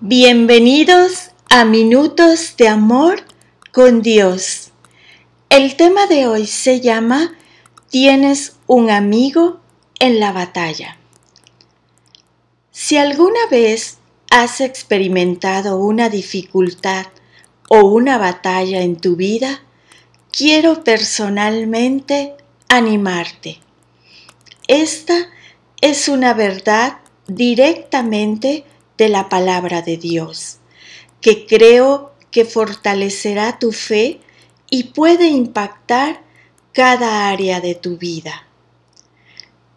Bienvenidos a Minutos de Amor con Dios. El tema de hoy se llama Tienes un amigo en la batalla. Si alguna vez has experimentado una dificultad o una batalla en tu vida, quiero personalmente animarte. Esta es una verdad directamente de la palabra de Dios, que creo que fortalecerá tu fe y puede impactar cada área de tu vida.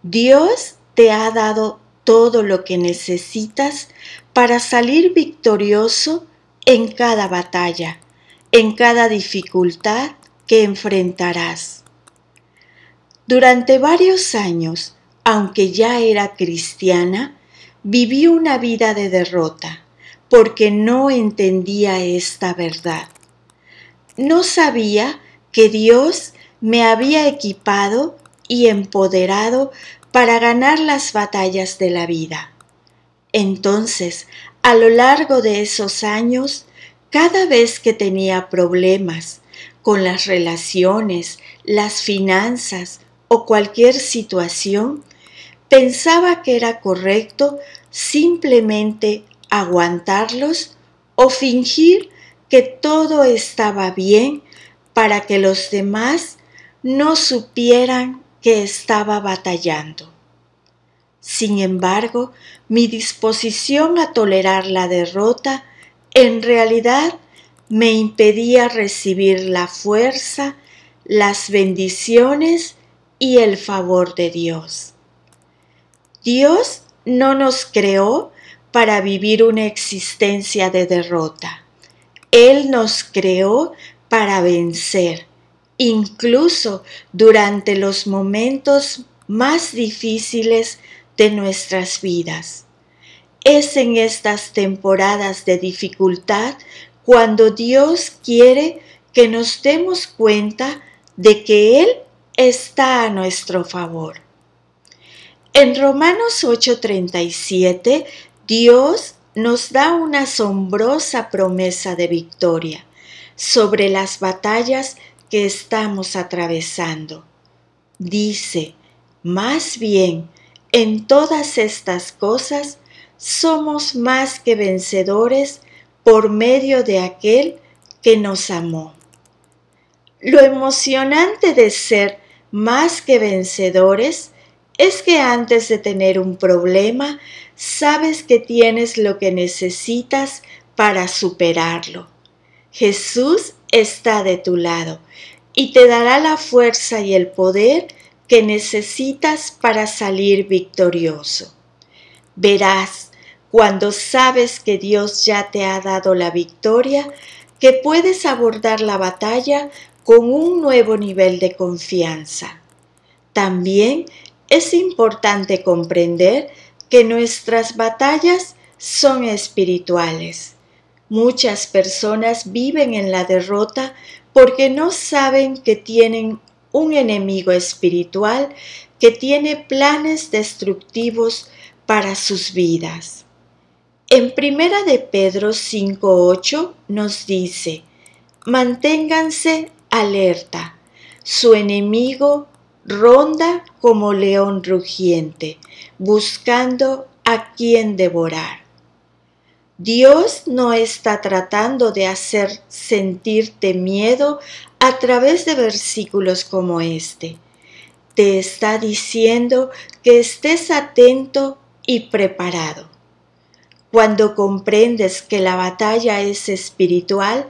Dios te ha dado todo lo que necesitas para salir victorioso en cada batalla, en cada dificultad que enfrentarás. Durante varios años, aunque ya era cristiana, viví una vida de derrota porque no entendía esta verdad. No sabía que Dios me había equipado y empoderado para ganar las batallas de la vida. Entonces, a lo largo de esos años, cada vez que tenía problemas con las relaciones, las finanzas o cualquier situación, pensaba que era correcto simplemente aguantarlos o fingir que todo estaba bien para que los demás no supieran que estaba batallando. Sin embargo, mi disposición a tolerar la derrota en realidad me impedía recibir la fuerza, las bendiciones y el favor de Dios. Dios no nos creó para vivir una existencia de derrota. Él nos creó para vencer, incluso durante los momentos más difíciles de nuestras vidas. Es en estas temporadas de dificultad cuando Dios quiere que nos demos cuenta de que Él está a nuestro favor. En Romanos 8:37, Dios nos da una asombrosa promesa de victoria sobre las batallas que estamos atravesando. Dice, más bien, en todas estas cosas somos más que vencedores por medio de aquel que nos amó. Lo emocionante de ser más que vencedores es que antes de tener un problema, sabes que tienes lo que necesitas para superarlo. Jesús está de tu lado y te dará la fuerza y el poder que necesitas para salir victorioso. Verás, cuando sabes que Dios ya te ha dado la victoria, que puedes abordar la batalla con un nuevo nivel de confianza. También es importante comprender que nuestras batallas son espirituales. Muchas personas viven en la derrota porque no saben que tienen un enemigo espiritual que tiene planes destructivos para sus vidas. En Primera de Pedro 5:8 nos dice: Manténganse alerta. Su enemigo ronda como león rugiente, buscando a quien devorar. Dios no está tratando de hacer sentirte miedo a través de versículos como este. Te está diciendo que estés atento y preparado. Cuando comprendes que la batalla es espiritual,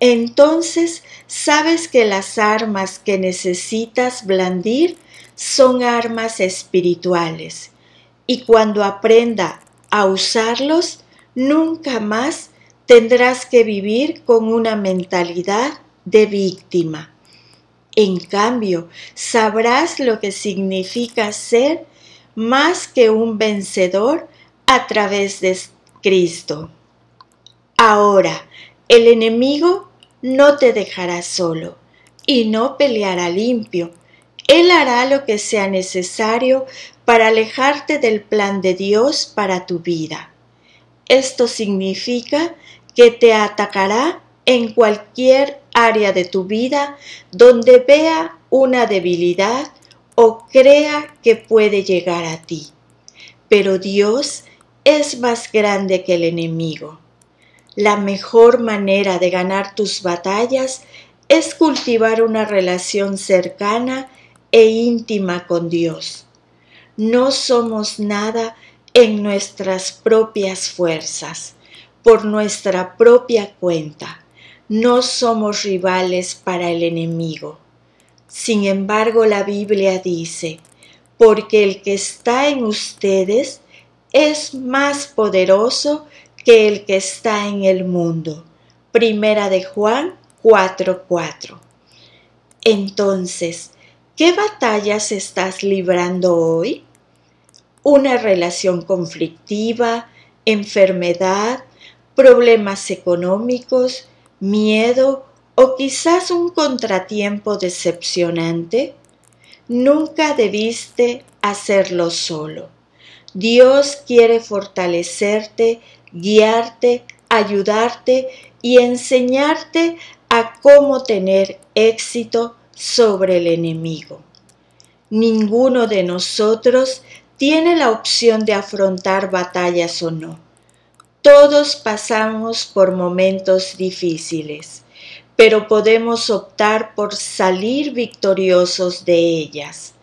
entonces sabes que las armas que necesitas blandir son armas espirituales y cuando aprenda a usarlos, nunca más tendrás que vivir con una mentalidad de víctima. En cambio, sabrás lo que significa ser más que un vencedor a través de Cristo. Ahora, el enemigo no te dejará solo y no peleará limpio. Él hará lo que sea necesario para alejarte del plan de Dios para tu vida. Esto significa que te atacará en cualquier área de tu vida donde vea una debilidad o crea que puede llegar a ti. Pero Dios es más grande que el enemigo. La mejor manera de ganar tus batallas es cultivar una relación cercana e íntima con Dios. No somos nada en nuestras propias fuerzas, por nuestra propia cuenta. No somos rivales para el enemigo. Sin embargo, la Biblia dice, porque el que está en ustedes es más poderoso que el que está en el mundo. Primera de Juan 4:4. Entonces, ¿qué batallas estás librando hoy? ¿Una relación conflictiva, enfermedad, problemas económicos, miedo o quizás un contratiempo decepcionante? Nunca debiste hacerlo solo. Dios quiere fortalecerte, guiarte, ayudarte y enseñarte a cómo tener éxito sobre el enemigo. Ninguno de nosotros tiene la opción de afrontar batallas o no. Todos pasamos por momentos difíciles, pero podemos optar por salir victoriosos de ellas.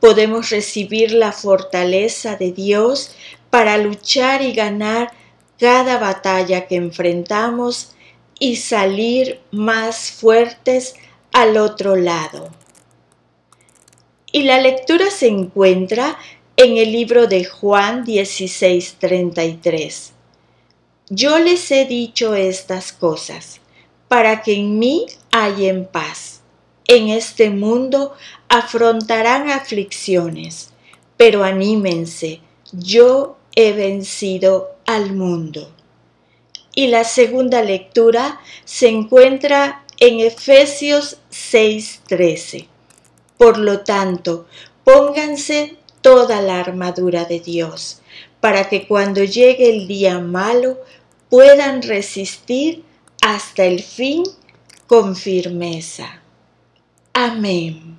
Podemos recibir la fortaleza de Dios para luchar y ganar cada batalla que enfrentamos y salir más fuertes al otro lado. Y la lectura se encuentra en el libro de Juan 16:33. Yo les he dicho estas cosas para que en mí hayan paz. En este mundo afrontarán aflicciones, pero anímense, yo he vencido al mundo y la segunda lectura se encuentra en Efesios 6:13. Por lo tanto, pónganse toda la armadura de Dios, para que cuando llegue el día malo puedan resistir hasta el fin con firmeza. Amén.